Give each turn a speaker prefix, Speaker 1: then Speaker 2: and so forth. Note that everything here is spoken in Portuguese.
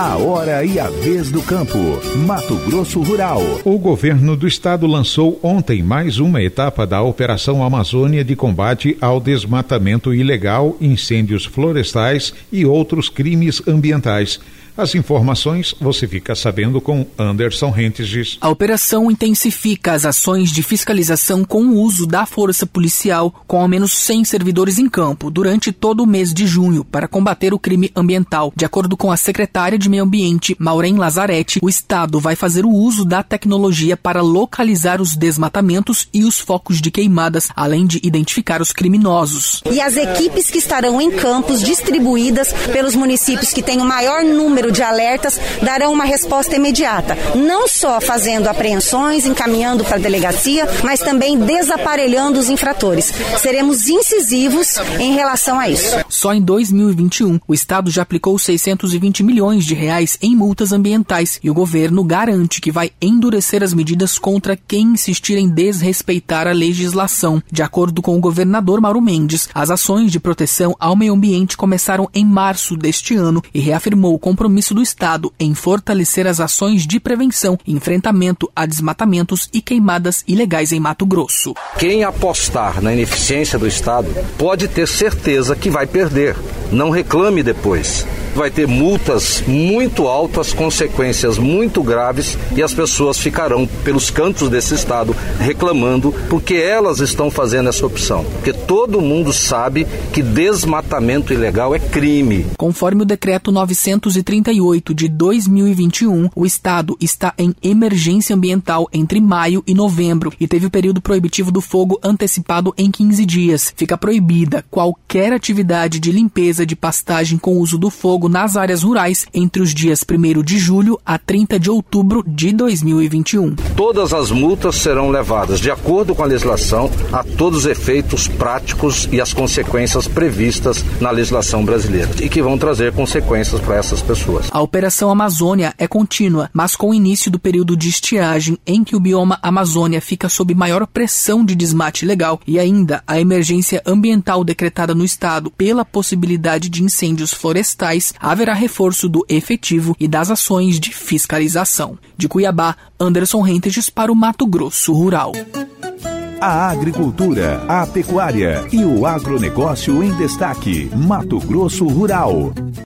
Speaker 1: A hora e a vez do campo. Mato Grosso Rural.
Speaker 2: O governo do estado lançou ontem mais uma etapa da Operação Amazônia de combate ao desmatamento ilegal, incêndios florestais e outros crimes ambientais. As informações você fica sabendo com Anderson Rentes.
Speaker 3: A operação intensifica as ações de fiscalização com o uso da força policial, com ao menos 100 servidores em campo, durante todo o mês de junho, para combater o crime ambiental. De acordo com a secretária de Meio Ambiente, Maureen Lazarete, o Estado vai fazer o uso da tecnologia para localizar os desmatamentos e os focos de queimadas, além de identificar os criminosos.
Speaker 4: E as equipes que estarão em campos distribuídas pelos municípios que têm o maior número número de alertas darão uma resposta imediata, não só fazendo apreensões, encaminhando para a delegacia, mas também desaparelhando os infratores. Seremos incisivos em relação a isso.
Speaker 3: Só em 2021, o Estado já aplicou 620 milhões de reais em multas ambientais e o governo garante que vai endurecer as medidas contra quem insistir em desrespeitar a legislação. De acordo com o governador Mauro Mendes, as ações de proteção ao meio ambiente começaram em março deste ano e reafirmou o compromisso compromisso do Estado em fortalecer as ações de prevenção enfrentamento a desmatamentos e queimadas ilegais em Mato Grosso.
Speaker 5: Quem apostar na ineficiência do Estado pode ter certeza que vai perder. Não reclame depois vai ter multas muito altas, consequências muito graves e as pessoas ficarão pelos cantos desse estado reclamando porque elas estão fazendo essa opção. Porque todo mundo sabe que desmatamento ilegal é crime.
Speaker 3: Conforme o decreto 938 de 2021, o estado está em emergência ambiental entre maio e novembro e teve o período proibitivo do fogo antecipado em 15 dias. Fica proibida qualquer atividade de limpeza de pastagem com uso do fogo nas áreas rurais entre os dias 1 de julho a 30 de outubro de 2021.
Speaker 5: Todas as multas serão levadas, de acordo com a legislação, a todos os efeitos práticos e as consequências previstas na legislação brasileira e que vão trazer consequências para essas pessoas.
Speaker 3: A Operação Amazônia é contínua, mas com o início do período de estiagem em que o bioma Amazônia fica sob maior pressão de desmate legal e ainda a emergência ambiental decretada no estado pela possibilidade de incêndios florestais, haverá reforço do efetivo e das ações de fiscalização. De Cuiabá, Anderson Rentes para o Mato Grosso Rural.
Speaker 1: A agricultura, a pecuária e o agronegócio em destaque. Mato Grosso Rural.